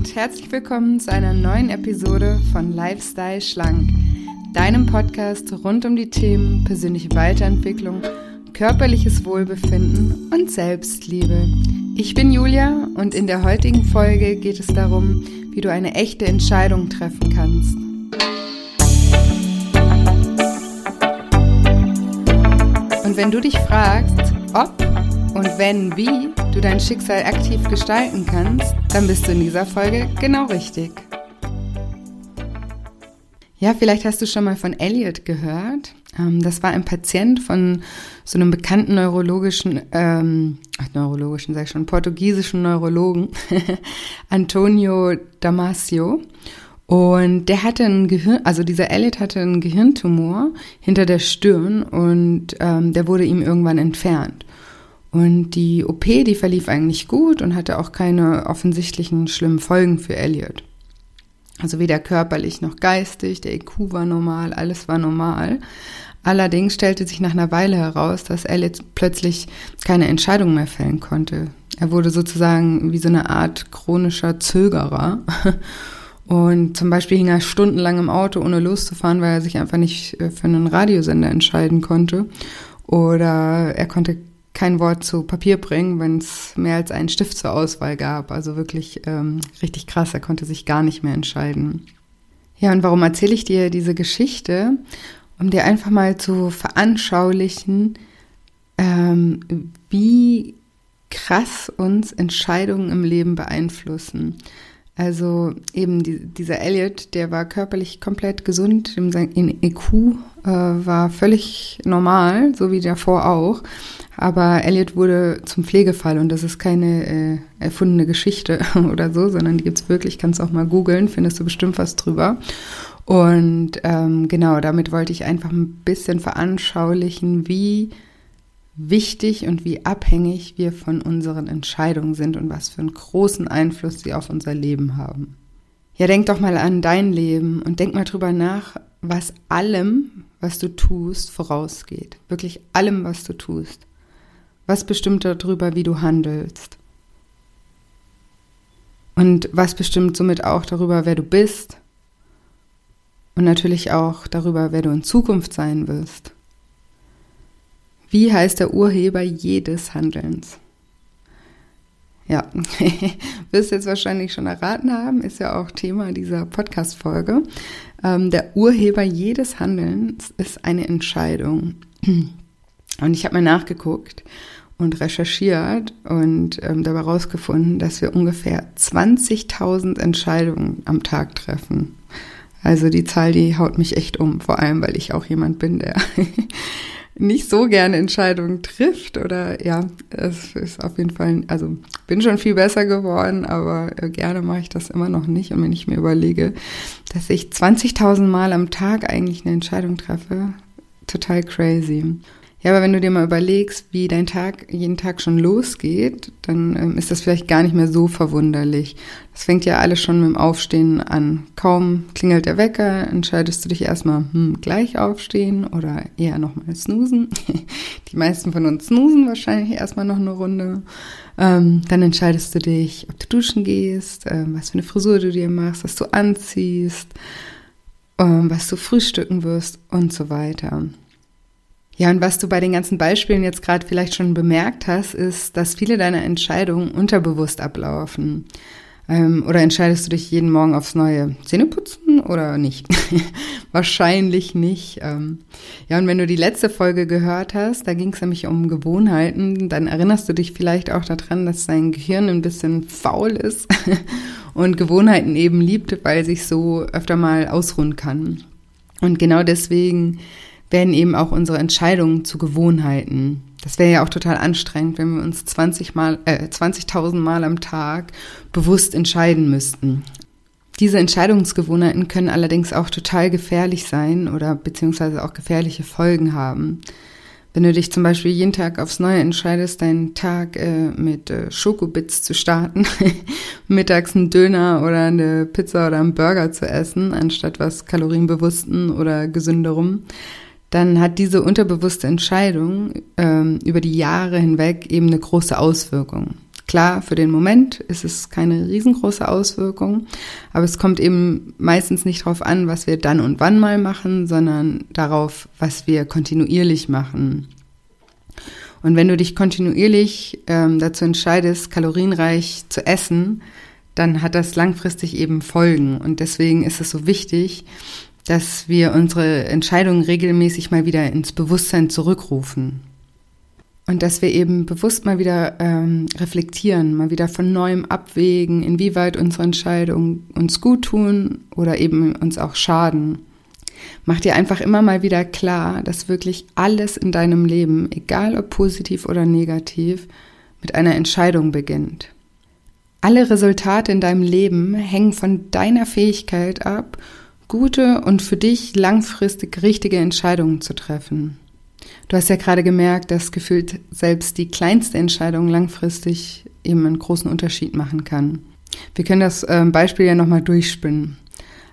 und herzlich willkommen zu einer neuen Episode von Lifestyle Schlank, deinem Podcast rund um die Themen persönliche Weiterentwicklung, körperliches Wohlbefinden und Selbstliebe. Ich bin Julia und in der heutigen Folge geht es darum, wie du eine echte Entscheidung treffen kannst. Und wenn du dich fragst, ob und wenn wie du dein Schicksal aktiv gestalten kannst, dann bist du in dieser Folge genau richtig. Ja, vielleicht hast du schon mal von Elliot gehört. Ähm, das war ein Patient von so einem bekannten neurologischen, ähm, neurologischen, sag ich schon, portugiesischen Neurologen, Antonio Damasio. Und der hatte ein Gehirn, also dieser Elliot hatte einen Gehirntumor hinter der Stirn und ähm, der wurde ihm irgendwann entfernt. Und die OP, die verlief eigentlich gut und hatte auch keine offensichtlichen schlimmen Folgen für Elliot. Also weder körperlich noch geistig, der IQ war normal, alles war normal. Allerdings stellte sich nach einer Weile heraus, dass Elliot plötzlich keine Entscheidung mehr fällen konnte. Er wurde sozusagen wie so eine Art chronischer Zögerer. Und zum Beispiel hing er stundenlang im Auto, ohne loszufahren, weil er sich einfach nicht äh, für einen Radiosender entscheiden konnte. Oder er konnte kein Wort zu Papier bringen, wenn es mehr als einen Stift zur Auswahl gab. Also wirklich ähm, richtig krass, er konnte sich gar nicht mehr entscheiden. Ja, und warum erzähle ich dir diese Geschichte? Um dir einfach mal zu veranschaulichen, ähm, wie krass uns Entscheidungen im Leben beeinflussen. Also eben die, dieser Elliot, der war körperlich komplett gesund, sein EQ äh, war völlig normal, so wie davor auch. Aber Elliot wurde zum Pflegefall und das ist keine äh, erfundene Geschichte oder so, sondern die gibt's wirklich, kannst auch mal googeln, findest du bestimmt was drüber. Und ähm, genau, damit wollte ich einfach ein bisschen veranschaulichen, wie wichtig und wie abhängig wir von unseren Entscheidungen sind und was für einen großen Einfluss sie auf unser Leben haben. Ja, denk doch mal an dein Leben und denk mal drüber nach, was allem, was du tust, vorausgeht. Wirklich allem, was du tust. Was bestimmt darüber, wie du handelst? Und was bestimmt somit auch darüber, wer du bist? Und natürlich auch darüber, wer du in Zukunft sein wirst. Wie heißt der Urheber jedes Handelns? Ja, wirst jetzt wahrscheinlich schon erraten haben, ist ja auch Thema dieser Podcast-Folge. Ähm, der Urheber jedes Handelns ist eine Entscheidung. Und ich habe mal nachgeguckt und recherchiert und ähm, dabei herausgefunden, dass wir ungefähr 20.000 Entscheidungen am Tag treffen. Also die Zahl, die haut mich echt um, vor allem weil ich auch jemand bin, der nicht so gerne Entscheidungen trifft oder ja, es ist auf jeden Fall, also bin schon viel besser geworden, aber äh, gerne mache ich das immer noch nicht. Und wenn ich mir überlege, dass ich 20.000 Mal am Tag eigentlich eine Entscheidung treffe, total crazy. Ja, aber wenn du dir mal überlegst, wie dein Tag jeden Tag schon losgeht, dann ähm, ist das vielleicht gar nicht mehr so verwunderlich. Das fängt ja alles schon mit dem Aufstehen an. Kaum klingelt der Wecker, entscheidest du dich erstmal, hm, gleich aufstehen oder eher nochmal snoosen. Die meisten von uns snoosen wahrscheinlich erstmal noch eine Runde. Ähm, dann entscheidest du dich, ob du duschen gehst, äh, was für eine Frisur du dir machst, was du anziehst, äh, was du frühstücken wirst und so weiter. Ja, und was du bei den ganzen Beispielen jetzt gerade vielleicht schon bemerkt hast, ist, dass viele deiner Entscheidungen unterbewusst ablaufen. Ähm, oder entscheidest du dich jeden Morgen aufs neue Zähne putzen oder nicht? Wahrscheinlich nicht. Ähm, ja, und wenn du die letzte Folge gehört hast, da ging es nämlich um Gewohnheiten, dann erinnerst du dich vielleicht auch daran, dass dein Gehirn ein bisschen faul ist und Gewohnheiten eben liebt, weil sich so öfter mal ausruhen kann. Und genau deswegen werden eben auch unsere Entscheidungen zu Gewohnheiten. Das wäre ja auch total anstrengend, wenn wir uns 20 Mal, äh, 20.000 Mal am Tag bewusst entscheiden müssten. Diese Entscheidungsgewohnheiten können allerdings auch total gefährlich sein oder beziehungsweise auch gefährliche Folgen haben. Wenn du dich zum Beispiel jeden Tag aufs Neue entscheidest, deinen Tag äh, mit äh, Schokobits zu starten, mittags einen Döner oder eine Pizza oder einen Burger zu essen, anstatt was kalorienbewussten oder gesünderem, dann hat diese unterbewusste Entscheidung ähm, über die Jahre hinweg eben eine große Auswirkung. Klar, für den Moment ist es keine riesengroße Auswirkung, aber es kommt eben meistens nicht darauf an, was wir dann und wann mal machen, sondern darauf, was wir kontinuierlich machen. Und wenn du dich kontinuierlich ähm, dazu entscheidest, kalorienreich zu essen, dann hat das langfristig eben Folgen. Und deswegen ist es so wichtig, dass wir unsere Entscheidungen regelmäßig mal wieder ins Bewusstsein zurückrufen. Und dass wir eben bewusst mal wieder ähm, reflektieren, mal wieder von neuem abwägen, inwieweit unsere Entscheidungen uns gut tun oder eben uns auch schaden. Mach dir einfach immer mal wieder klar, dass wirklich alles in deinem Leben, egal ob positiv oder negativ, mit einer Entscheidung beginnt. Alle Resultate in deinem Leben hängen von deiner Fähigkeit ab, gute und für dich langfristig richtige Entscheidungen zu treffen. Du hast ja gerade gemerkt, dass gefühlt selbst die kleinste Entscheidung langfristig eben einen großen Unterschied machen kann. Wir können das ähm, Beispiel ja nochmal durchspinnen.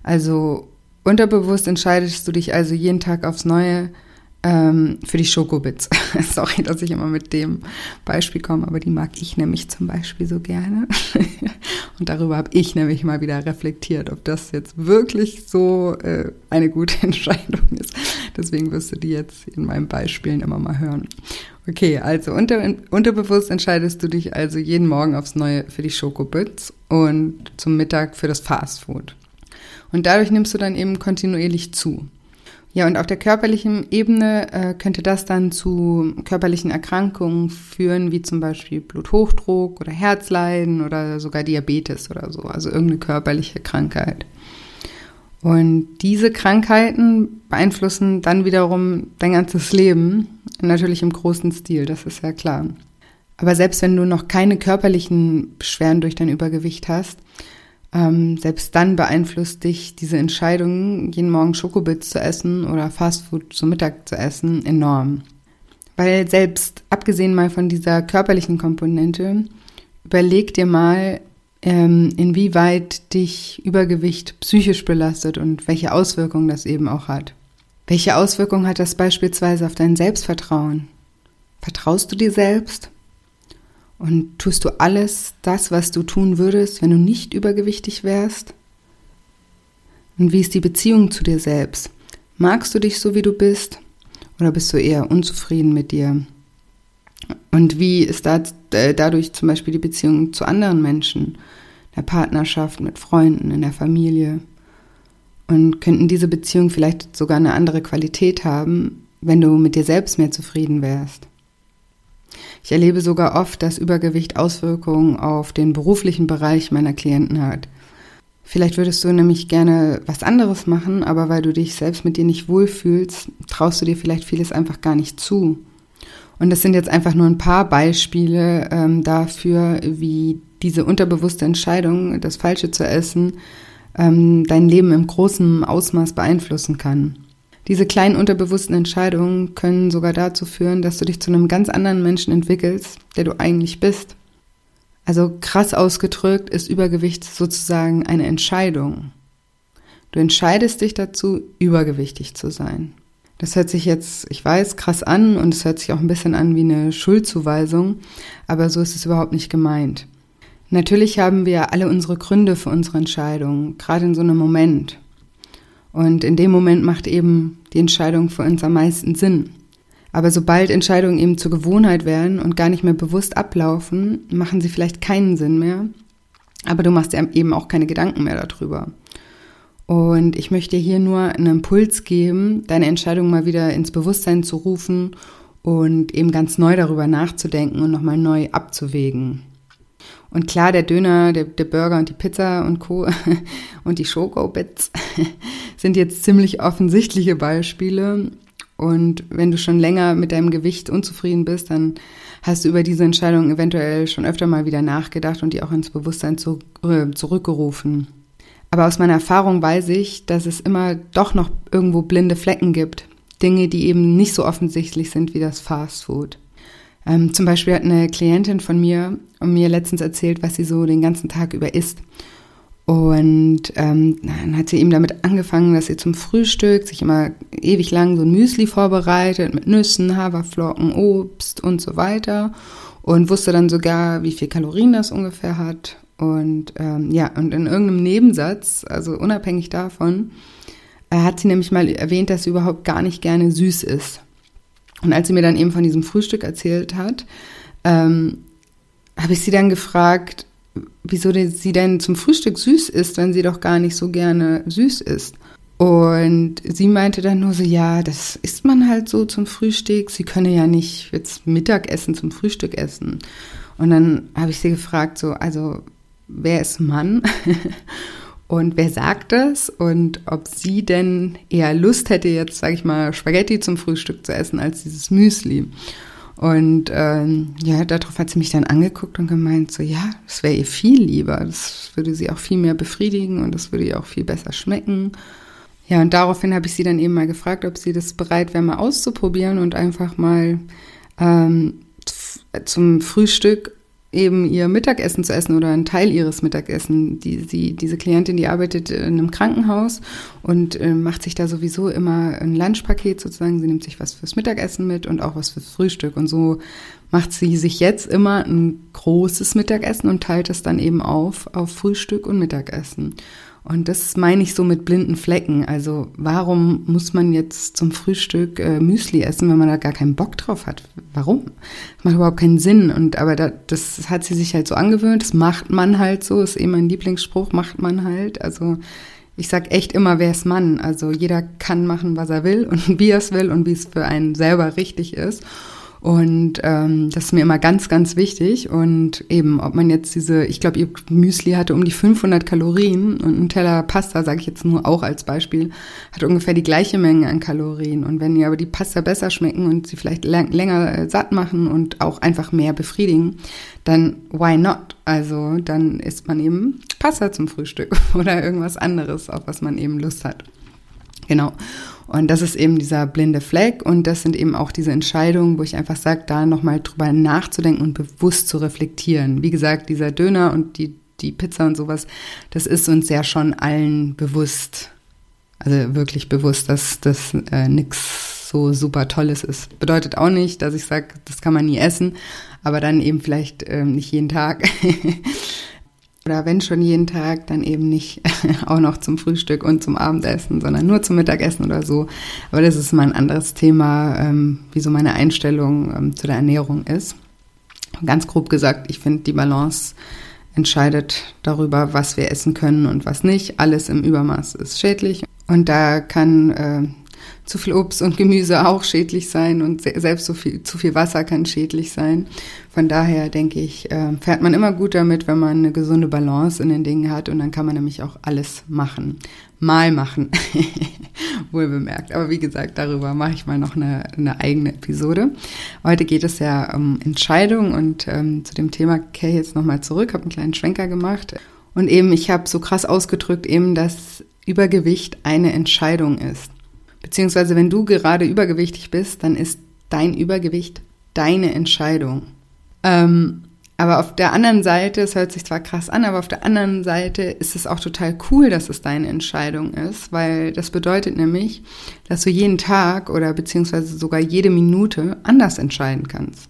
Also Unterbewusst entscheidest du dich also jeden Tag aufs Neue ähm, für die Schokobits. Sorry, dass ich immer mit dem Beispiel komme, aber die mag ich nämlich zum Beispiel so gerne. Und darüber habe ich nämlich mal wieder reflektiert, ob das jetzt wirklich so äh, eine gute Entscheidung ist. Deswegen wirst du die jetzt in meinen Beispielen immer mal hören. Okay, also unter, unterbewusst entscheidest du dich also jeden Morgen aufs Neue für die Schokobits und zum Mittag für das Fastfood. Und dadurch nimmst du dann eben kontinuierlich zu. Ja, und auf der körperlichen Ebene äh, könnte das dann zu körperlichen Erkrankungen führen, wie zum Beispiel Bluthochdruck oder Herzleiden oder sogar Diabetes oder so, also irgendeine körperliche Krankheit. Und diese Krankheiten beeinflussen dann wiederum dein ganzes Leben, natürlich im großen Stil, das ist ja klar. Aber selbst wenn du noch keine körperlichen Beschwerden durch dein Übergewicht hast, ähm, selbst dann beeinflusst dich diese Entscheidung, jeden Morgen Schokobits zu essen oder Fastfood zum Mittag zu essen, enorm. Weil selbst abgesehen mal von dieser körperlichen Komponente, überleg dir mal, ähm, inwieweit dich Übergewicht psychisch belastet und welche Auswirkungen das eben auch hat. Welche Auswirkungen hat das beispielsweise auf dein Selbstvertrauen? Vertraust du dir selbst? Und tust du alles das, was du tun würdest, wenn du nicht übergewichtig wärst? Und wie ist die Beziehung zu dir selbst? Magst du dich so, wie du bist? Oder bist du eher unzufrieden mit dir? Und wie ist da, äh, dadurch zum Beispiel die Beziehung zu anderen Menschen, der Partnerschaft, mit Freunden, in der Familie? Und könnten diese Beziehungen vielleicht sogar eine andere Qualität haben, wenn du mit dir selbst mehr zufrieden wärst? Ich erlebe sogar oft, dass Übergewicht Auswirkungen auf den beruflichen Bereich meiner Klienten hat. Vielleicht würdest du nämlich gerne was anderes machen, aber weil du dich selbst mit dir nicht wohlfühlst, traust du dir vielleicht vieles einfach gar nicht zu. Und das sind jetzt einfach nur ein paar Beispiele ähm, dafür, wie diese unterbewusste Entscheidung, das Falsche zu essen, ähm, dein Leben im großen Ausmaß beeinflussen kann. Diese kleinen unterbewussten Entscheidungen können sogar dazu führen, dass du dich zu einem ganz anderen Menschen entwickelst, der du eigentlich bist. Also krass ausgedrückt ist Übergewicht sozusagen eine Entscheidung. Du entscheidest dich dazu, übergewichtig zu sein. Das hört sich jetzt, ich weiß, krass an und es hört sich auch ein bisschen an wie eine Schuldzuweisung, aber so ist es überhaupt nicht gemeint. Natürlich haben wir alle unsere Gründe für unsere Entscheidungen, gerade in so einem Moment. Und in dem Moment macht eben die Entscheidung für uns am meisten Sinn. Aber sobald Entscheidungen eben zur Gewohnheit werden und gar nicht mehr bewusst ablaufen, machen sie vielleicht keinen Sinn mehr. Aber du machst dir eben auch keine Gedanken mehr darüber. Und ich möchte hier nur einen Impuls geben, deine Entscheidung mal wieder ins Bewusstsein zu rufen und eben ganz neu darüber nachzudenken und nochmal neu abzuwägen. Und klar, der Döner, der, der Burger und die Pizza und Co. und die Schoko-Bits sind jetzt ziemlich offensichtliche Beispiele. Und wenn du schon länger mit deinem Gewicht unzufrieden bist, dann hast du über diese Entscheidung eventuell schon öfter mal wieder nachgedacht und die auch ins Bewusstsein zu, äh, zurückgerufen. Aber aus meiner Erfahrung weiß ich, dass es immer doch noch irgendwo blinde Flecken gibt. Dinge, die eben nicht so offensichtlich sind wie das Fast Food. Ähm, zum Beispiel hat eine Klientin von mir mir letztens erzählt, was sie so den ganzen Tag über isst. Und ähm, dann hat sie eben damit angefangen, dass sie zum Frühstück sich immer ewig lang so ein Müsli vorbereitet mit Nüssen, Haferflocken, Obst und so weiter. und wusste dann sogar, wie viel Kalorien das ungefähr hat. Und ähm, ja, und in irgendeinem Nebensatz, also unabhängig davon, äh, hat sie nämlich mal erwähnt, dass sie überhaupt gar nicht gerne süß ist. Und als sie mir dann eben von diesem Frühstück erzählt hat, ähm, habe ich sie dann gefragt, wieso sie denn zum Frühstück süß ist, wenn sie doch gar nicht so gerne süß ist. Und sie meinte dann nur so, ja, das isst man halt so zum Frühstück. Sie könne ja nicht jetzt Mittagessen zum Frühstück essen. Und dann habe ich sie gefragt, so, also wer ist Mann? und wer sagt das? Und ob sie denn eher Lust hätte, jetzt, sage ich mal, Spaghetti zum Frühstück zu essen, als dieses Müsli. Und ähm, ja, darauf hat sie mich dann angeguckt und gemeint, so ja, das wäre ihr viel lieber. Das würde sie auch viel mehr befriedigen und das würde ihr auch viel besser schmecken. Ja, und daraufhin habe ich sie dann eben mal gefragt, ob sie das bereit wäre, mal auszuprobieren und einfach mal ähm, zum Frühstück eben ihr Mittagessen zu essen oder einen Teil ihres Mittagessen. Die, sie, diese Klientin, die arbeitet in einem Krankenhaus und äh, macht sich da sowieso immer ein Lunchpaket sozusagen. Sie nimmt sich was fürs Mittagessen mit und auch was fürs Frühstück. Und so macht sie sich jetzt immer ein großes Mittagessen und teilt es dann eben auf auf Frühstück und Mittagessen. Und das meine ich so mit blinden Flecken. Also warum muss man jetzt zum Frühstück äh, Müsli essen, wenn man da gar keinen Bock drauf hat? Warum? Das macht überhaupt keinen Sinn. Und aber da, das hat sie sich halt so angewöhnt. Das macht man halt so. Ist eben mein Lieblingsspruch. Macht man halt. Also ich sag echt immer, wer ist Mann? Also jeder kann machen, was er will und wie er es will und wie es für einen selber richtig ist. Und ähm, das ist mir immer ganz, ganz wichtig. Und eben, ob man jetzt diese, ich glaube, ihr Müsli hatte um die 500 Kalorien und ein Teller Pasta, sage ich jetzt nur auch als Beispiel, hat ungefähr die gleiche Menge an Kalorien. Und wenn ihr aber die Pasta besser schmecken und sie vielleicht länger äh, satt machen und auch einfach mehr befriedigen, dann why not? Also dann isst man eben Pasta zum Frühstück oder irgendwas anderes, auf was man eben Lust hat. Genau. Und das ist eben dieser blinde Fleck und das sind eben auch diese Entscheidungen, wo ich einfach sage, da nochmal drüber nachzudenken und bewusst zu reflektieren. Wie gesagt, dieser Döner und die, die Pizza und sowas, das ist uns ja schon allen bewusst. Also wirklich bewusst, dass das äh, nichts so super Tolles ist. Bedeutet auch nicht, dass ich sage, das kann man nie essen, aber dann eben vielleicht äh, nicht jeden Tag. Oder wenn schon jeden Tag, dann eben nicht auch noch zum Frühstück und zum Abendessen, sondern nur zum Mittagessen oder so. Aber das ist mal ein anderes Thema, ähm, wie so meine Einstellung ähm, zu der Ernährung ist. Ganz grob gesagt, ich finde, die Balance entscheidet darüber, was wir essen können und was nicht. Alles im Übermaß ist schädlich. Und da kann äh, zu viel Obst und Gemüse auch schädlich sein und selbst so viel, zu viel Wasser kann schädlich sein. Von daher denke ich, äh, fährt man immer gut damit, wenn man eine gesunde Balance in den Dingen hat und dann kann man nämlich auch alles machen. Mal machen. Wohl bemerkt. Aber wie gesagt, darüber mache ich mal noch eine, eine eigene Episode. Heute geht es ja um Entscheidungen und ähm, zu dem Thema kehre ich jetzt nochmal zurück, habe einen kleinen Schwenker gemacht. Und eben, ich habe so krass ausgedrückt, eben, dass Übergewicht eine Entscheidung ist. Beziehungsweise wenn du gerade übergewichtig bist, dann ist dein Übergewicht deine Entscheidung. Ähm, aber auf der anderen Seite, es hört sich zwar krass an, aber auf der anderen Seite ist es auch total cool, dass es deine Entscheidung ist, weil das bedeutet nämlich, dass du jeden Tag oder beziehungsweise sogar jede Minute anders entscheiden kannst.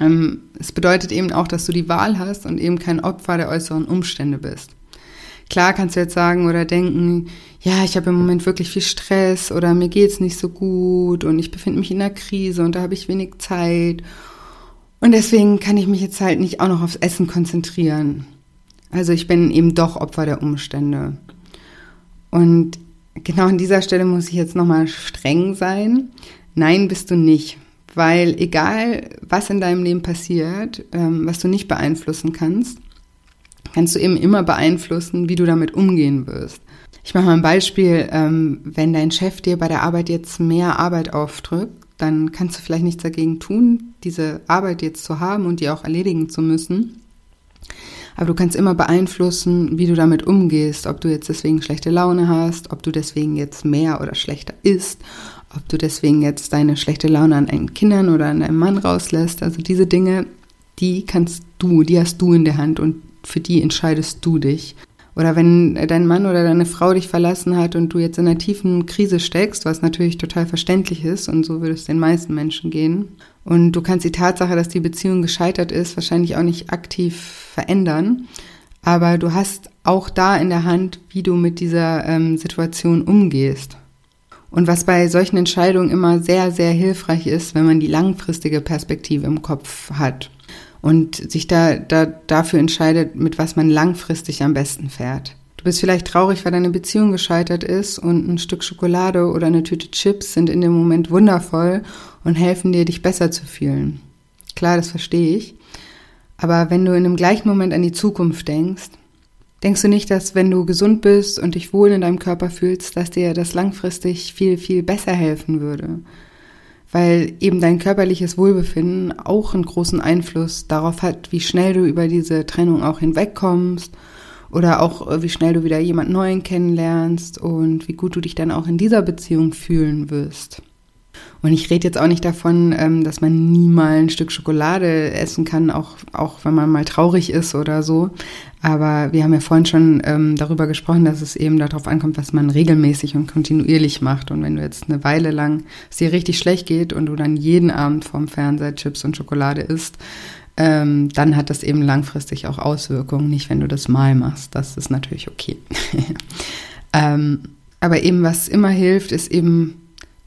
Ähm, es bedeutet eben auch, dass du die Wahl hast und eben kein Opfer der äußeren Umstände bist. Klar kannst du jetzt sagen oder denken, ja, ich habe im Moment wirklich viel Stress oder mir geht's nicht so gut und ich befinde mich in einer Krise und da habe ich wenig Zeit. Und deswegen kann ich mich jetzt halt nicht auch noch aufs Essen konzentrieren. Also ich bin eben doch Opfer der Umstände. Und genau an dieser Stelle muss ich jetzt nochmal streng sein. Nein, bist du nicht. Weil egal, was in deinem Leben passiert, ähm, was du nicht beeinflussen kannst, kannst du eben immer beeinflussen, wie du damit umgehen wirst. Ich mache mal ein Beispiel, ähm, wenn dein Chef dir bei der Arbeit jetzt mehr Arbeit aufdrückt, dann kannst du vielleicht nichts dagegen tun, diese Arbeit jetzt zu haben und die auch erledigen zu müssen. Aber du kannst immer beeinflussen, wie du damit umgehst, ob du jetzt deswegen schlechte Laune hast, ob du deswegen jetzt mehr oder schlechter isst, ob du deswegen jetzt deine schlechte Laune an deinen Kindern oder an deinem Mann rauslässt. Also diese Dinge, die kannst du, die hast du in der Hand und für die entscheidest du dich. Oder wenn dein Mann oder deine Frau dich verlassen hat und du jetzt in einer tiefen Krise steckst, was natürlich total verständlich ist und so würde es den meisten Menschen gehen. Und du kannst die Tatsache, dass die Beziehung gescheitert ist, wahrscheinlich auch nicht aktiv verändern. Aber du hast auch da in der Hand, wie du mit dieser ähm, Situation umgehst. Und was bei solchen Entscheidungen immer sehr, sehr hilfreich ist, wenn man die langfristige Perspektive im Kopf hat und sich da, da dafür entscheidet, mit was man langfristig am besten fährt. Du bist vielleicht traurig, weil deine Beziehung gescheitert ist und ein Stück Schokolade oder eine Tüte Chips sind in dem Moment wundervoll und helfen dir, dich besser zu fühlen. Klar, das verstehe ich. Aber wenn du in dem gleichen Moment an die Zukunft denkst, denkst du nicht, dass wenn du gesund bist und dich wohl in deinem Körper fühlst, dass dir das langfristig viel, viel besser helfen würde? Weil eben dein körperliches Wohlbefinden auch einen großen Einfluss darauf hat, wie schnell du über diese Trennung auch hinwegkommst oder auch äh, wie schnell du wieder jemand Neuen kennenlernst und wie gut du dich dann auch in dieser Beziehung fühlen wirst. Und ich rede jetzt auch nicht davon, ähm, dass man nie mal ein Stück Schokolade essen kann, auch, auch wenn man mal traurig ist oder so. Aber wir haben ja vorhin schon ähm, darüber gesprochen, dass es eben darauf ankommt, was man regelmäßig und kontinuierlich macht. Und wenn du jetzt eine Weile lang es dir richtig schlecht geht und du dann jeden Abend vorm Fernseher Chips und Schokolade isst, ähm, dann hat das eben langfristig auch Auswirkungen. Nicht, wenn du das mal machst. Das ist natürlich okay. aber eben, was immer hilft, ist eben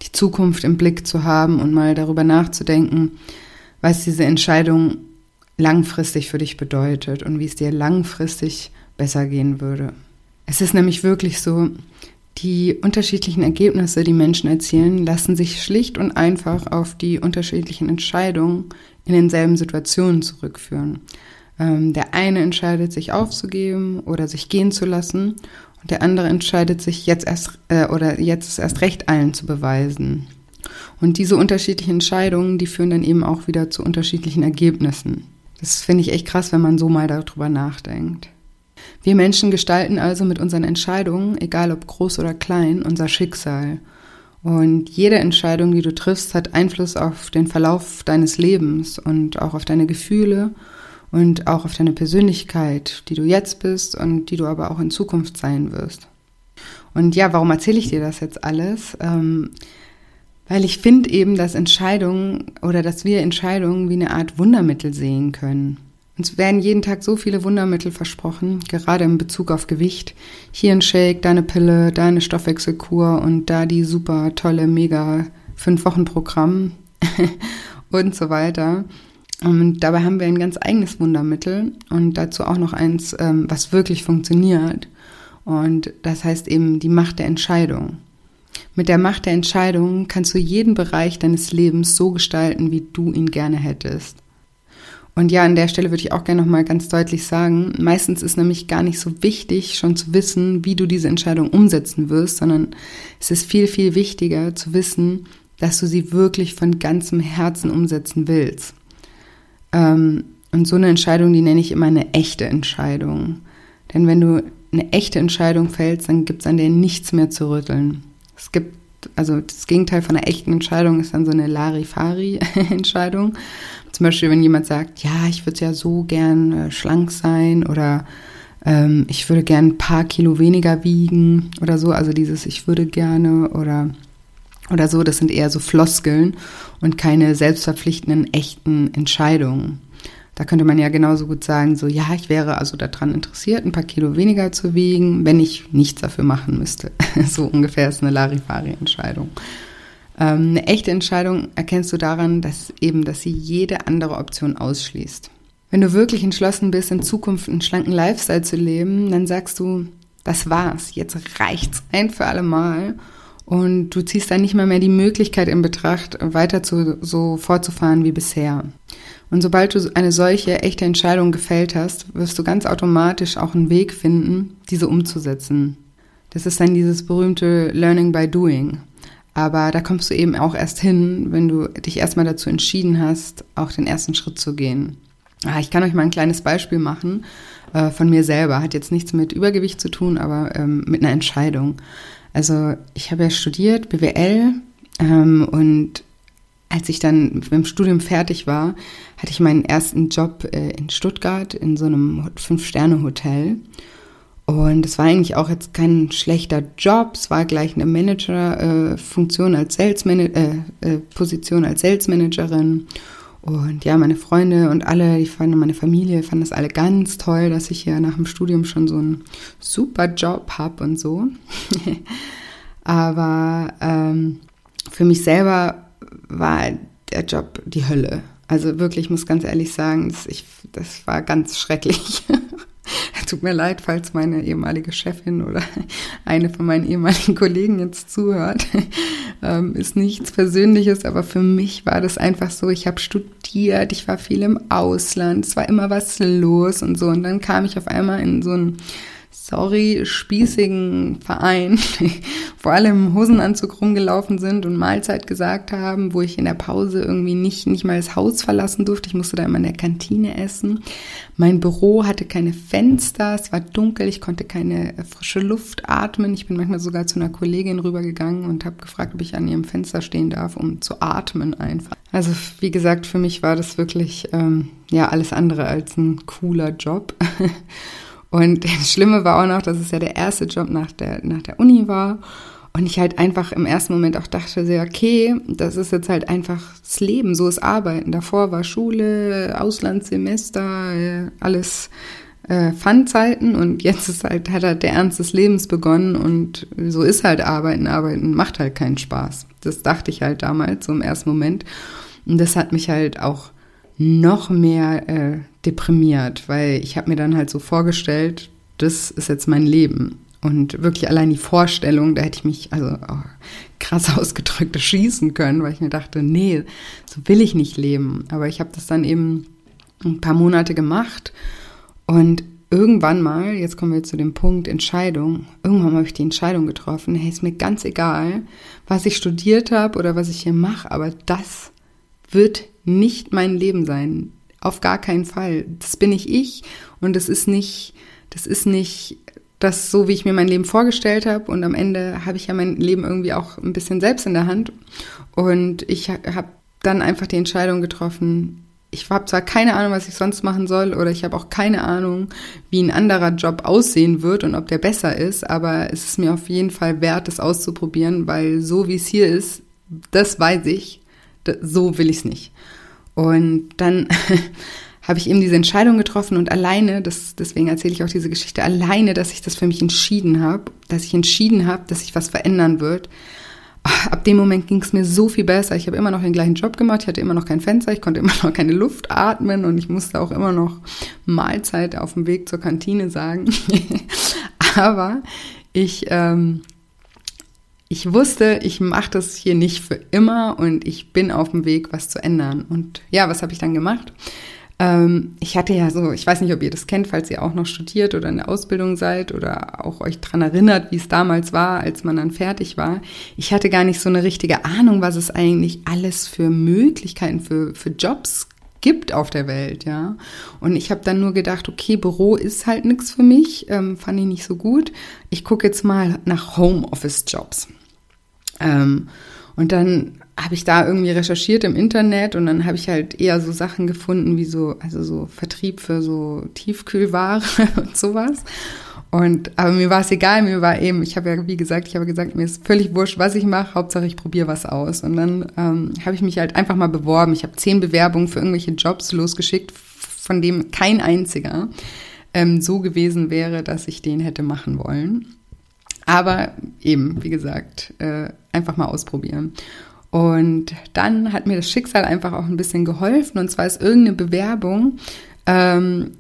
die Zukunft im Blick zu haben und mal darüber nachzudenken, was diese Entscheidung langfristig für dich bedeutet und wie es dir langfristig besser gehen würde. Es ist nämlich wirklich so, die unterschiedlichen Ergebnisse, die Menschen erzielen, lassen sich schlicht und einfach auf die unterschiedlichen Entscheidungen in denselben Situationen zurückführen. Ähm, der eine entscheidet, sich aufzugeben oder sich gehen zu lassen und der andere entscheidet sich jetzt erst äh, oder jetzt erst recht allen zu beweisen. Und diese unterschiedlichen Entscheidungen, die führen dann eben auch wieder zu unterschiedlichen Ergebnissen. Das finde ich echt krass, wenn man so mal darüber nachdenkt. Wir Menschen gestalten also mit unseren Entscheidungen, egal ob groß oder klein, unser Schicksal. Und jede Entscheidung, die du triffst, hat Einfluss auf den Verlauf deines Lebens und auch auf deine Gefühle und auch auf deine Persönlichkeit, die du jetzt bist und die du aber auch in Zukunft sein wirst. Und ja, warum erzähle ich dir das jetzt alles? Ähm, weil ich finde eben, dass Entscheidungen oder dass wir Entscheidungen wie eine Art Wundermittel sehen können. Uns werden jeden Tag so viele Wundermittel versprochen, gerade in Bezug auf Gewicht. Hier ein Shake, da eine Pille, da eine Stoffwechselkur und da die super tolle, mega Fünf-Wochen-Programm und so weiter. Und dabei haben wir ein ganz eigenes Wundermittel und dazu auch noch eins, ähm, was wirklich funktioniert. Und das heißt eben die Macht der Entscheidung. Mit der Macht der Entscheidung kannst du jeden Bereich deines Lebens so gestalten, wie du ihn gerne hättest. Und ja, an der Stelle würde ich auch gerne nochmal ganz deutlich sagen, meistens ist nämlich gar nicht so wichtig, schon zu wissen, wie du diese Entscheidung umsetzen wirst, sondern es ist viel, viel wichtiger zu wissen, dass du sie wirklich von ganzem Herzen umsetzen willst. Ähm, und so eine Entscheidung, die nenne ich immer eine echte Entscheidung. Denn wenn du eine echte Entscheidung fällst, dann gibt es an der nichts mehr zu rütteln. Es gibt, also das Gegenteil von einer echten Entscheidung ist dann so eine Larifari-Entscheidung. Zum Beispiel, wenn jemand sagt, ja, ich würde ja so gern äh, schlank sein oder ähm, ich würde gern ein paar Kilo weniger wiegen oder so. Also dieses ich würde gerne oder oder so, das sind eher so Floskeln und keine selbstverpflichtenden, echten Entscheidungen. Da könnte man ja genauso gut sagen, so ja, ich wäre also daran interessiert, ein paar Kilo weniger zu wiegen, wenn ich nichts dafür machen müsste. so ungefähr ist eine Larifari-Entscheidung. Ähm, eine echte Entscheidung erkennst du daran, dass eben, dass sie jede andere Option ausschließt. Wenn du wirklich entschlossen bist, in Zukunft einen schlanken Lifestyle zu leben, dann sagst du, das war's, jetzt reicht's ein für alle Mal und du ziehst dann nicht mehr mehr die Möglichkeit in Betracht, weiter zu, so fortzufahren wie bisher. Und sobald du eine solche echte Entscheidung gefällt hast, wirst du ganz automatisch auch einen Weg finden, diese umzusetzen. Das ist dann dieses berühmte Learning by Doing. Aber da kommst du eben auch erst hin, wenn du dich erstmal dazu entschieden hast, auch den ersten Schritt zu gehen. Ah, ich kann euch mal ein kleines Beispiel machen äh, von mir selber. Hat jetzt nichts mit Übergewicht zu tun, aber ähm, mit einer Entscheidung. Also ich habe ja studiert, BWL, ähm, und als ich dann mit dem Studium fertig war, hatte ich meinen ersten Job äh, in Stuttgart in so einem Fünf-Sterne-Hotel. Und es war eigentlich auch jetzt kein schlechter Job, es war gleich eine Manager-Funktion äh, als Sales äh, äh, Position als Sales Managerin. Und ja, meine Freunde und alle, die fanden, meine Familie fanden das alle ganz toll, dass ich hier nach dem Studium schon so einen super Job habe und so. Aber ähm, für mich selber war der Job die Hölle. Also wirklich, ich muss ganz ehrlich sagen, das, ich, das war ganz schrecklich. Tut mir leid, falls meine ehemalige Chefin oder eine von meinen ehemaligen Kollegen jetzt zuhört. Ähm, ist nichts Persönliches, aber für mich war das einfach so, ich habe studiert, ich war viel im Ausland, es war immer was los und so. Und dann kam ich auf einmal in so ein sorry, spießigen Verein, vor allem im Hosenanzug rumgelaufen sind und Mahlzeit gesagt haben, wo ich in der Pause irgendwie nicht, nicht mal das Haus verlassen durfte. Ich musste da immer in der Kantine essen. Mein Büro hatte keine Fenster, es war dunkel, ich konnte keine frische Luft atmen. Ich bin manchmal sogar zu einer Kollegin rübergegangen und habe gefragt, ob ich an ihrem Fenster stehen darf, um zu atmen einfach. Also wie gesagt, für mich war das wirklich ähm, ja alles andere als ein cooler Job. Und das Schlimme war auch noch, dass es ja der erste Job nach der, nach der Uni war. Und ich halt einfach im ersten Moment auch dachte, okay, das ist jetzt halt einfach das Leben, so ist Arbeiten. Davor war Schule, Auslandssemester, äh, alles äh, Fun-Zeiten und jetzt ist halt, hat halt der Ernst des Lebens begonnen und so ist halt Arbeiten. Arbeiten macht halt keinen Spaß. Das dachte ich halt damals, so im ersten Moment. Und das hat mich halt auch noch mehr äh, deprimiert, weil ich habe mir dann halt so vorgestellt, das ist jetzt mein Leben. Und wirklich allein die Vorstellung, da hätte ich mich also oh, krass ausgedrückt schießen können, weil ich mir dachte, nee, so will ich nicht leben. Aber ich habe das dann eben ein paar Monate gemacht und irgendwann mal, jetzt kommen wir zu dem Punkt Entscheidung, irgendwann habe ich die Entscheidung getroffen, hey, ist mir ganz egal, was ich studiert habe oder was ich hier mache, aber das wird nicht mein Leben sein. Auf gar keinen Fall. Das bin nicht ich und das ist nicht, das ist nicht das so, wie ich mir mein Leben vorgestellt habe. Und am Ende habe ich ja mein Leben irgendwie auch ein bisschen selbst in der Hand. Und ich habe dann einfach die Entscheidung getroffen, ich habe zwar keine Ahnung, was ich sonst machen soll, oder ich habe auch keine Ahnung, wie ein anderer Job aussehen wird und ob der besser ist, aber es ist mir auf jeden Fall wert, das auszuprobieren, weil so wie es hier ist, das weiß ich, so will ich es nicht. Und dann habe ich eben diese Entscheidung getroffen und alleine, das, deswegen erzähle ich auch diese Geschichte, alleine, dass ich das für mich entschieden habe, dass ich entschieden habe, dass sich was verändern wird. Ab dem Moment ging es mir so viel besser. Ich habe immer noch den gleichen Job gemacht, ich hatte immer noch kein Fenster, ich konnte immer noch keine Luft atmen und ich musste auch immer noch Mahlzeit auf dem Weg zur Kantine sagen. Aber ich ähm, ich wusste, ich mache das hier nicht für immer und ich bin auf dem Weg, was zu ändern. Und ja, was habe ich dann gemacht? Ähm, ich hatte ja so, ich weiß nicht, ob ihr das kennt, falls ihr auch noch studiert oder in der Ausbildung seid oder auch euch dran erinnert, wie es damals war, als man dann fertig war. Ich hatte gar nicht so eine richtige Ahnung, was es eigentlich alles für Möglichkeiten für, für Jobs gibt auf der Welt, ja. Und ich habe dann nur gedacht, okay, Büro ist halt nichts für mich, ähm, fand ich nicht so gut. Ich gucke jetzt mal nach Homeoffice-Jobs. Ähm, und dann habe ich da irgendwie recherchiert im Internet und dann habe ich halt eher so Sachen gefunden wie so, also so Vertrieb für so Tiefkühlware und sowas. Und aber mir war es egal, mir war eben, ich habe ja wie gesagt, ich habe gesagt, mir ist völlig wurscht, was ich mache, Hauptsache ich probiere was aus. Und dann ähm, habe ich mich halt einfach mal beworben. Ich habe zehn Bewerbungen für irgendwelche Jobs losgeschickt, von dem kein einziger ähm, so gewesen wäre, dass ich den hätte machen wollen. Aber eben, wie gesagt, äh, einfach mal ausprobieren. Und dann hat mir das Schicksal einfach auch ein bisschen geholfen. Und zwar ist irgendeine Bewerbung, ähm,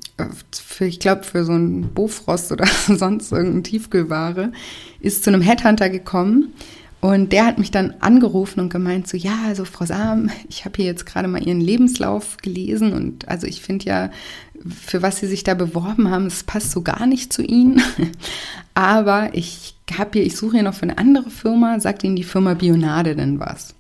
für, ich glaube, für so ein Bofrost oder sonst irgendeine Tiefkühlware, ist zu einem Headhunter gekommen. Und der hat mich dann angerufen und gemeint so, ja, also Frau Sam, ich habe hier jetzt gerade mal Ihren Lebenslauf gelesen und also ich finde ja, für was Sie sich da beworben haben, das passt so gar nicht zu Ihnen. Aber ich habe hier, ich suche hier noch für eine andere Firma, sagt Ihnen die Firma Bionade denn was?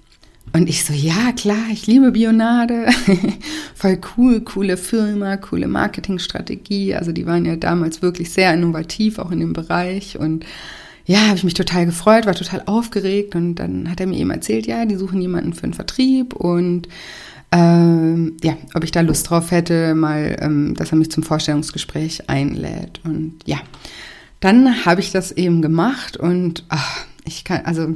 Und ich so, ja, klar, ich liebe Bionade. Voll cool, coole Firma, coole Marketingstrategie. Also die waren ja damals wirklich sehr innovativ, auch in dem Bereich. Und ja, habe ich mich total gefreut, war total aufgeregt. Und dann hat er mir eben erzählt, ja, die suchen jemanden für den Vertrieb und ähm, ja, ob ich da Lust drauf hätte, mal, ähm, dass er mich zum Vorstellungsgespräch einlädt. Und ja, dann habe ich das eben gemacht und ach, ich kann, also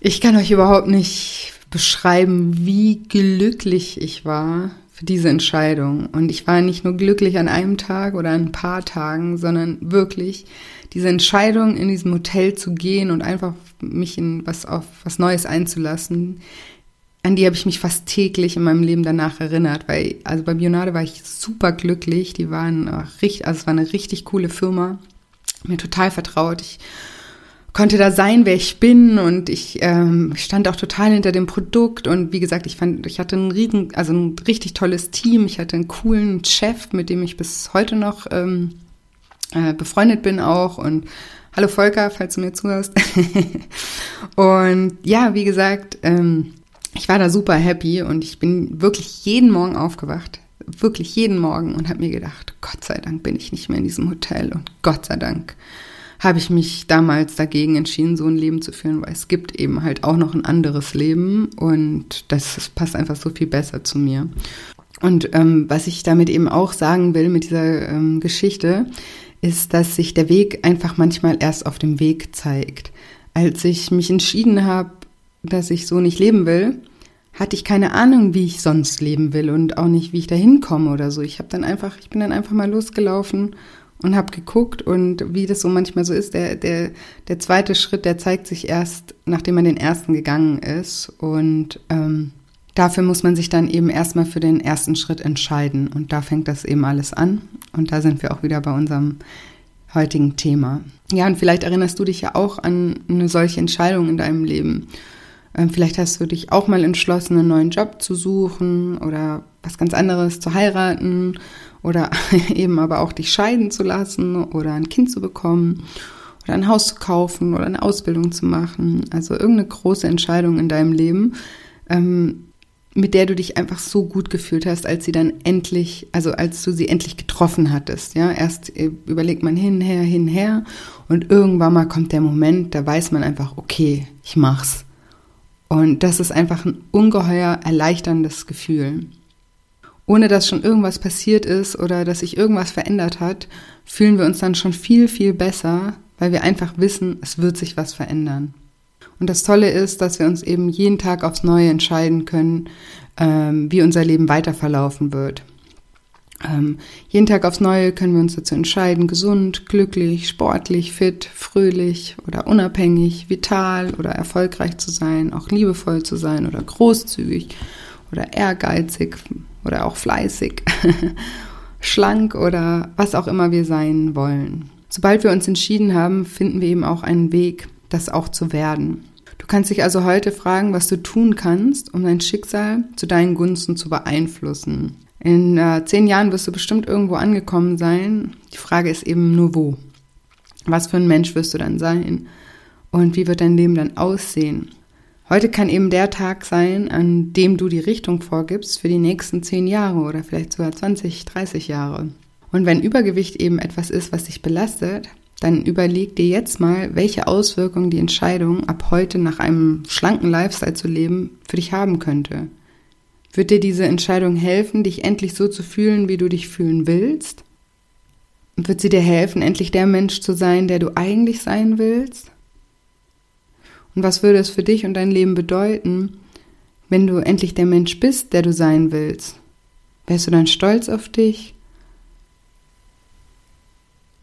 ich kann euch überhaupt nicht beschreiben, wie glücklich ich war für diese Entscheidung. Und ich war nicht nur glücklich an einem Tag oder an ein paar Tagen, sondern wirklich diese Entscheidung, in diesem Hotel zu gehen und einfach mich in was auf was Neues einzulassen, an die habe ich mich fast täglich in meinem Leben danach erinnert, weil also bei Bionade war ich super glücklich. Die waren richtig, also es war eine richtig coole Firma, mir total vertraut. Ich konnte da sein, wer ich bin. Und ich ähm, stand auch total hinter dem Produkt. Und wie gesagt, ich fand, ich hatte ein riesen, also ein richtig tolles Team. Ich hatte einen coolen Chef, mit dem ich bis heute noch ähm, äh, befreundet bin auch. Und hallo Volker, falls du mir zuhörst. und ja, wie gesagt, ähm, ich war da super happy. Und ich bin wirklich jeden Morgen aufgewacht, wirklich jeden Morgen. Und habe mir gedacht, Gott sei Dank bin ich nicht mehr in diesem Hotel. Und Gott sei Dank habe ich mich damals dagegen entschieden, so ein Leben zu führen, weil es gibt eben halt auch noch ein anderes Leben und das, passt einfach so viel besser zu mir. Und ähm, was ich damit eben auch sagen will mit dieser ähm, Geschichte, ist, dass sich der Weg einfach manchmal erst auf dem Weg zeigt. Als ich mich entschieden habe, dass ich so nicht leben will, hatte ich keine Ahnung, wie ich sonst leben will und auch nicht, wie ich da hinkomme oder so. Ich habe dann einfach, ich bin dann einfach mal losgelaufen und habe geguckt und wie das so manchmal so ist, der, der, der zweite Schritt, der zeigt sich erst, nachdem man den ersten gegangen ist und ähm, dafür muss man sich dann eben erstmal für den ersten Schritt entscheiden und da fängt das eben alles an und da sind wir auch wieder bei unserem heutigen Thema. Ja, und vielleicht erinnerst du dich ja auch an eine solche Entscheidung in deinem Leben. Ähm, vielleicht hast du dich auch mal entschlossen, einen neuen Job zu suchen oder was ganz anderes zu heiraten oder eben aber auch dich scheiden zu lassen oder ein Kind zu bekommen oder ein Haus zu kaufen oder eine Ausbildung zu machen. Also irgendeine große Entscheidung in deinem Leben, ähm, mit der du dich einfach so gut gefühlt hast, als sie dann endlich, also als du sie endlich getroffen hattest. Ja, erst äh, überlegt man hinher, hinher und irgendwann mal kommt der Moment, da weiß man einfach, okay, ich mach's. Und das ist einfach ein ungeheuer erleichterndes Gefühl ohne dass schon irgendwas passiert ist oder dass sich irgendwas verändert hat, fühlen wir uns dann schon viel, viel besser, weil wir einfach wissen, es wird sich was verändern. Und das Tolle ist, dass wir uns eben jeden Tag aufs Neue entscheiden können, ähm, wie unser Leben weiter verlaufen wird. Ähm, jeden Tag aufs Neue können wir uns dazu entscheiden, gesund, glücklich, sportlich, fit, fröhlich oder unabhängig, vital oder erfolgreich zu sein, auch liebevoll zu sein oder großzügig oder ehrgeizig, oder auch fleißig, schlank oder was auch immer wir sein wollen. Sobald wir uns entschieden haben, finden wir eben auch einen Weg, das auch zu werden. Du kannst dich also heute fragen, was du tun kannst, um dein Schicksal zu deinen Gunsten zu beeinflussen. In äh, zehn Jahren wirst du bestimmt irgendwo angekommen sein. Die Frage ist eben nur wo. Was für ein Mensch wirst du dann sein? Und wie wird dein Leben dann aussehen? Heute kann eben der Tag sein, an dem du die Richtung vorgibst für die nächsten zehn Jahre oder vielleicht sogar 20, 30 Jahre. Und wenn Übergewicht eben etwas ist, was dich belastet, dann überleg dir jetzt mal, welche Auswirkungen die Entscheidung, ab heute nach einem schlanken Lifestyle zu leben, für dich haben könnte. Wird dir diese Entscheidung helfen, dich endlich so zu fühlen, wie du dich fühlen willst? Wird sie dir helfen, endlich der Mensch zu sein, der du eigentlich sein willst? Und was würde es für dich und dein Leben bedeuten, wenn du endlich der Mensch bist, der du sein willst? Wärst du dann stolz auf dich?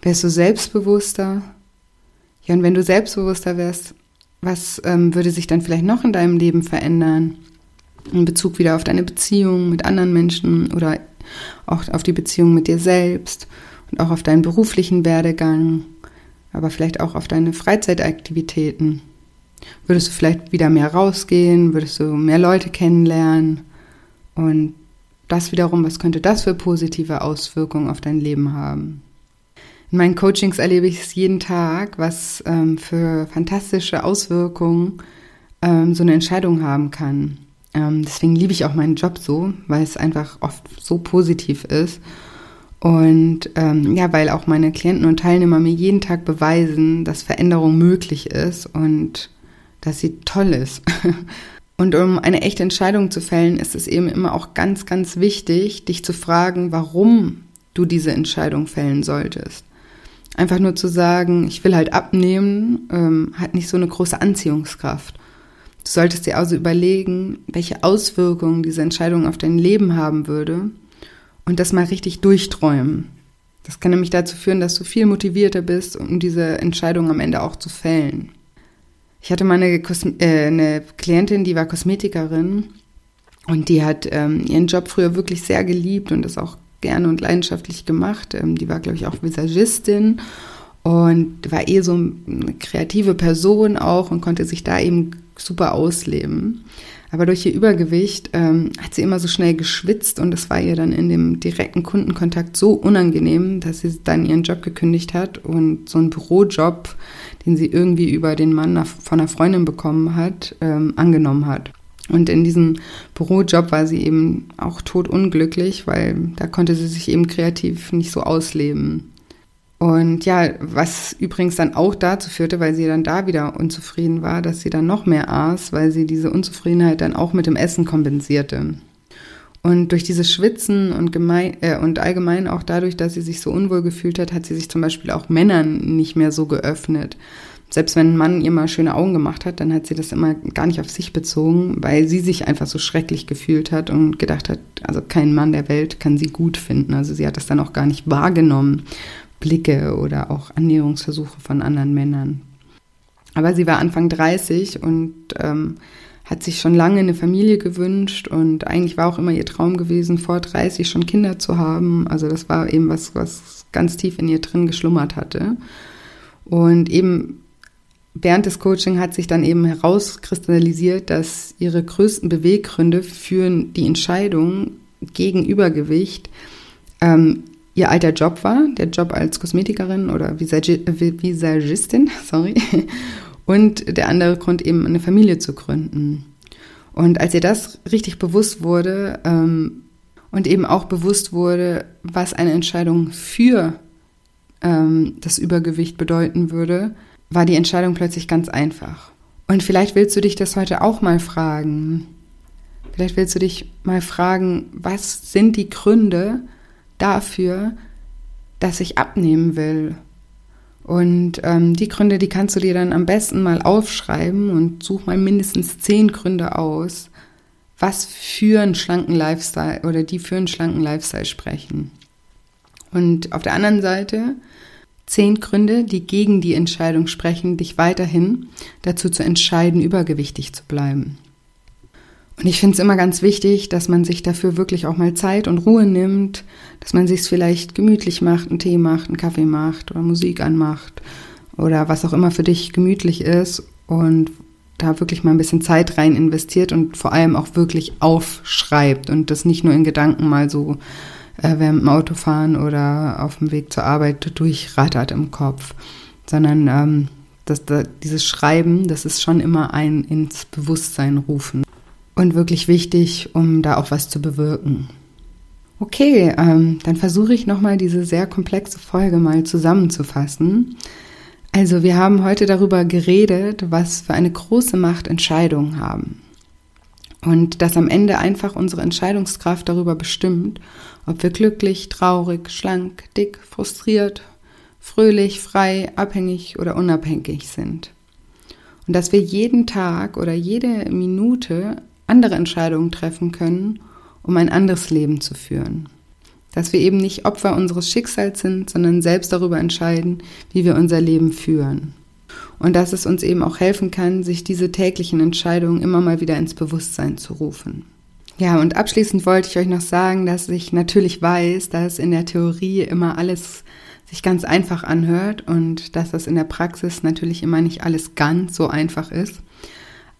Wärst du selbstbewusster? Ja, und wenn du selbstbewusster wärst, was ähm, würde sich dann vielleicht noch in deinem Leben verändern? In Bezug wieder auf deine Beziehung mit anderen Menschen oder auch auf die Beziehung mit dir selbst und auch auf deinen beruflichen Werdegang, aber vielleicht auch auf deine Freizeitaktivitäten. Würdest du vielleicht wieder mehr rausgehen? Würdest du mehr Leute kennenlernen? Und das wiederum, was könnte das für positive Auswirkungen auf dein Leben haben? In meinen Coachings erlebe ich es jeden Tag, was ähm, für fantastische Auswirkungen ähm, so eine Entscheidung haben kann. Ähm, deswegen liebe ich auch meinen Job so, weil es einfach oft so positiv ist. Und ähm, ja, weil auch meine Klienten und Teilnehmer mir jeden Tag beweisen, dass Veränderung möglich ist und dass sie toll ist. Und um eine echte Entscheidung zu fällen, ist es eben immer auch ganz, ganz wichtig, dich zu fragen, warum du diese Entscheidung fällen solltest. Einfach nur zu sagen, ich will halt abnehmen, ähm, hat nicht so eine große Anziehungskraft. Du solltest dir also überlegen, welche Auswirkungen diese Entscheidung auf dein Leben haben würde und das mal richtig durchträumen. Das kann nämlich dazu führen, dass du viel motivierter bist, um diese Entscheidung am Ende auch zu fällen. Ich hatte mal eine, äh, eine Klientin, die war Kosmetikerin und die hat ähm, ihren Job früher wirklich sehr geliebt und das auch gerne und leidenschaftlich gemacht. Ähm, die war, glaube ich, auch Visagistin und war eh so eine kreative Person auch und konnte sich da eben super ausleben. Aber durch ihr Übergewicht ähm, hat sie immer so schnell geschwitzt und es war ihr dann in dem direkten Kundenkontakt so unangenehm, dass sie dann ihren Job gekündigt hat und so einen Bürojob, den sie irgendwie über den Mann von einer Freundin bekommen hat, ähm, angenommen hat. Und in diesem Bürojob war sie eben auch totunglücklich, weil da konnte sie sich eben kreativ nicht so ausleben. Und ja, was übrigens dann auch dazu führte, weil sie dann da wieder unzufrieden war, dass sie dann noch mehr aß, weil sie diese Unzufriedenheit dann auch mit dem Essen kompensierte. Und durch dieses Schwitzen und, gemein, äh, und allgemein auch dadurch, dass sie sich so unwohl gefühlt hat, hat sie sich zum Beispiel auch Männern nicht mehr so geöffnet. Selbst wenn ein Mann ihr mal schöne Augen gemacht hat, dann hat sie das immer gar nicht auf sich bezogen, weil sie sich einfach so schrecklich gefühlt hat und gedacht hat, also kein Mann der Welt kann sie gut finden. Also sie hat das dann auch gar nicht wahrgenommen, Blicke oder auch Annäherungsversuche von anderen Männern. Aber sie war Anfang 30 und ähm, hat sich schon lange eine Familie gewünscht und eigentlich war auch immer ihr Traum gewesen, vor 30 schon Kinder zu haben. Also das war eben was, was ganz tief in ihr drin geschlummert hatte. Und eben während des Coaching hat sich dann eben herauskristallisiert, dass ihre größten Beweggründe für die Entscheidung gegen Übergewicht ähm, ihr alter Job war, der Job als Kosmetikerin oder Visagi Visagistin, sorry, und der andere Grund eben eine Familie zu gründen. Und als ihr das richtig bewusst wurde ähm, und eben auch bewusst wurde, was eine Entscheidung für ähm, das Übergewicht bedeuten würde, war die Entscheidung plötzlich ganz einfach. Und vielleicht willst du dich das heute auch mal fragen. Vielleicht willst du dich mal fragen, was sind die Gründe, dafür, dass ich abnehmen will. Und ähm, die Gründe, die kannst du dir dann am besten mal aufschreiben und such mal mindestens zehn Gründe aus, was für einen schlanken Lifestyle oder die für einen schlanken Lifestyle sprechen. Und auf der anderen Seite zehn Gründe, die gegen die Entscheidung sprechen, dich weiterhin dazu zu entscheiden, übergewichtig zu bleiben. Und ich finde es immer ganz wichtig, dass man sich dafür wirklich auch mal Zeit und Ruhe nimmt, dass man sich vielleicht gemütlich macht, einen Tee macht, einen Kaffee macht oder Musik anmacht oder was auch immer für dich gemütlich ist und da wirklich mal ein bisschen Zeit rein investiert und vor allem auch wirklich aufschreibt und das nicht nur in Gedanken mal so äh, während dem Autofahren oder auf dem Weg zur Arbeit durchrattert im Kopf, sondern ähm, das, das, dieses Schreiben, das ist schon immer ein ins Bewusstsein rufen und wirklich wichtig, um da auch was zu bewirken. Okay, ähm, dann versuche ich nochmal diese sehr komplexe Folge mal zusammenzufassen. Also wir haben heute darüber geredet, was für eine große Macht Entscheidungen haben. Und dass am Ende einfach unsere Entscheidungskraft darüber bestimmt, ob wir glücklich, traurig, schlank, dick, frustriert, fröhlich, frei, abhängig oder unabhängig sind. Und dass wir jeden Tag oder jede Minute andere Entscheidungen treffen können, um ein anderes Leben zu führen. Dass wir eben nicht Opfer unseres Schicksals sind, sondern selbst darüber entscheiden, wie wir unser Leben führen. Und dass es uns eben auch helfen kann, sich diese täglichen Entscheidungen immer mal wieder ins Bewusstsein zu rufen. Ja, und abschließend wollte ich euch noch sagen, dass ich natürlich weiß, dass in der Theorie immer alles sich ganz einfach anhört und dass das in der Praxis natürlich immer nicht alles ganz so einfach ist.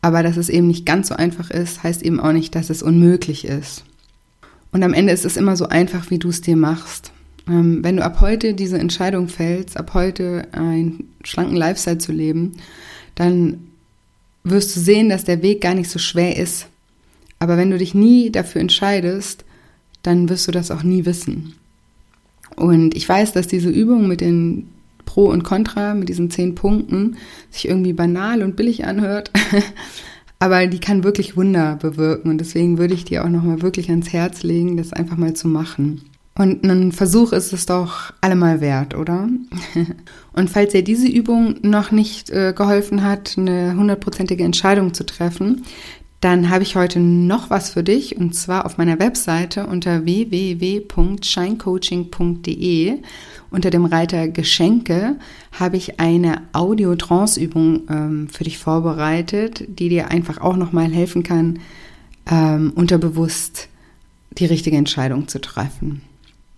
Aber dass es eben nicht ganz so einfach ist, heißt eben auch nicht, dass es unmöglich ist. Und am Ende ist es immer so einfach, wie du es dir machst. Ähm, wenn du ab heute diese Entscheidung fällst, ab heute einen schlanken Lifestyle zu leben, dann wirst du sehen, dass der Weg gar nicht so schwer ist. Aber wenn du dich nie dafür entscheidest, dann wirst du das auch nie wissen. Und ich weiß, dass diese Übung mit den Pro und Contra mit diesen zehn Punkten sich irgendwie banal und billig anhört. Aber die kann wirklich Wunder bewirken und deswegen würde ich dir auch nochmal wirklich ans Herz legen, das einfach mal zu machen. Und ein Versuch ist es doch allemal wert, oder? Und falls dir diese Übung noch nicht äh, geholfen hat, eine hundertprozentige Entscheidung zu treffen, dann habe ich heute noch was für dich und zwar auf meiner Webseite unter www.shinecoaching.de unter dem Reiter Geschenke habe ich eine Audio-Trance-Übung ähm, für dich vorbereitet, die dir einfach auch nochmal helfen kann, ähm, unterbewusst die richtige Entscheidung zu treffen.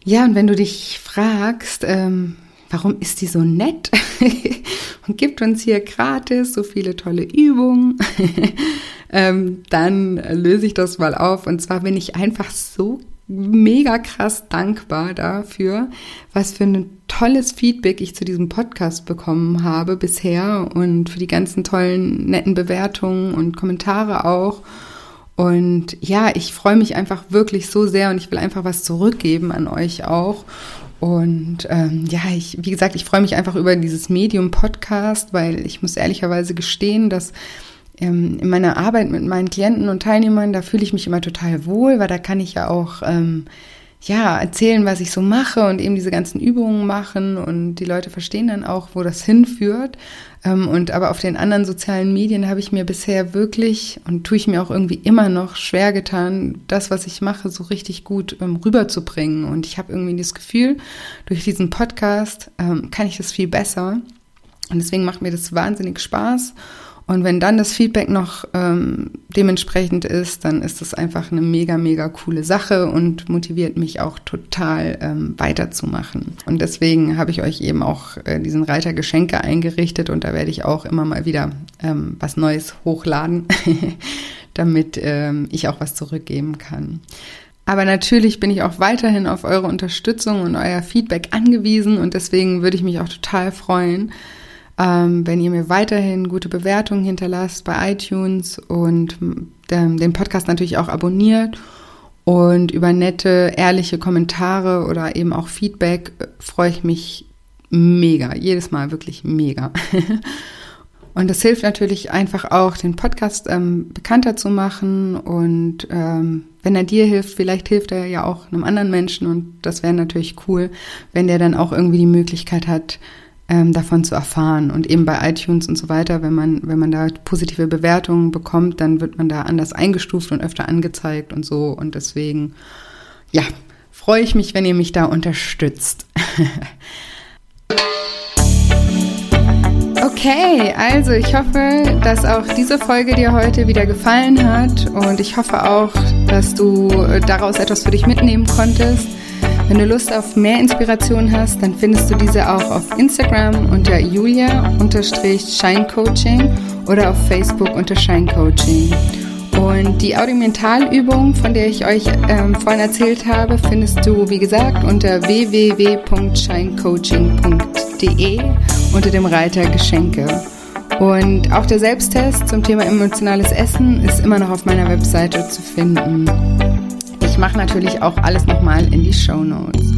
Ja, und wenn du dich fragst, ähm, warum ist die so nett und gibt uns hier gratis so viele tolle Übungen, ähm, dann löse ich das mal auf. Und zwar bin ich einfach so mega krass dankbar dafür, was für ein tolles Feedback ich zu diesem Podcast bekommen habe bisher und für die ganzen tollen, netten Bewertungen und Kommentare auch. Und ja, ich freue mich einfach wirklich so sehr und ich will einfach was zurückgeben an euch auch. Und ähm, ja, ich, wie gesagt, ich freue mich einfach über dieses Medium-Podcast, weil ich muss ehrlicherweise gestehen, dass ähm, in meiner Arbeit mit meinen Klienten und Teilnehmern, da fühle ich mich immer total wohl, weil da kann ich ja auch ähm, ja, erzählen, was ich so mache und eben diese ganzen Übungen machen und die Leute verstehen dann auch, wo das hinführt. Ähm, und aber auf den anderen sozialen Medien habe ich mir bisher wirklich und tue ich mir auch irgendwie immer noch schwer getan, das, was ich mache, so richtig gut ähm, rüberzubringen. Und ich habe irgendwie das Gefühl, durch diesen Podcast ähm, kann ich das viel besser. Und deswegen macht mir das wahnsinnig Spaß. Und wenn dann das Feedback noch ähm, dementsprechend ist, dann ist das einfach eine mega, mega coole Sache und motiviert mich auch total ähm, weiterzumachen. Und deswegen habe ich euch eben auch äh, diesen Reiter Geschenke eingerichtet und da werde ich auch immer mal wieder ähm, was Neues hochladen, damit ähm, ich auch was zurückgeben kann. Aber natürlich bin ich auch weiterhin auf eure Unterstützung und euer Feedback angewiesen und deswegen würde ich mich auch total freuen, ähm, wenn ihr mir weiterhin gute Bewertungen hinterlasst bei iTunes und ähm, den Podcast natürlich auch abonniert und über nette, ehrliche Kommentare oder eben auch Feedback äh, freue ich mich mega, jedes Mal wirklich mega. Und das hilft natürlich einfach auch, den Podcast ähm, bekannter zu machen. Und ähm, wenn er dir hilft, vielleicht hilft er ja auch einem anderen Menschen. Und das wäre natürlich cool, wenn der dann auch irgendwie die Möglichkeit hat, ähm, davon zu erfahren. Und eben bei iTunes und so weiter, wenn man, wenn man da positive Bewertungen bekommt, dann wird man da anders eingestuft und öfter angezeigt und so. Und deswegen, ja, freue ich mich, wenn ihr mich da unterstützt. Okay, also ich hoffe, dass auch diese Folge dir heute wieder gefallen hat und ich hoffe auch, dass du daraus etwas für dich mitnehmen konntest. Wenn du Lust auf mehr Inspiration hast, dann findest du diese auch auf Instagram unter julia-shinecoaching oder auf Facebook unter shinecoaching. Und die Audiomentalübung, von der ich euch ähm, vorhin erzählt habe, findest du, wie gesagt, unter www.shinecoaching.de unter dem Reiter Geschenke. Und auch der Selbsttest zum Thema emotionales Essen ist immer noch auf meiner Webseite zu finden. Ich mache natürlich auch alles nochmal in die Show Notes.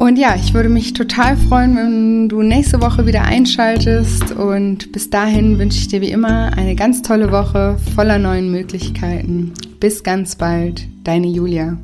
Und ja, ich würde mich total freuen, wenn du nächste Woche wieder einschaltest. Und bis dahin wünsche ich dir wie immer eine ganz tolle Woche voller neuen Möglichkeiten. Bis ganz bald, deine Julia.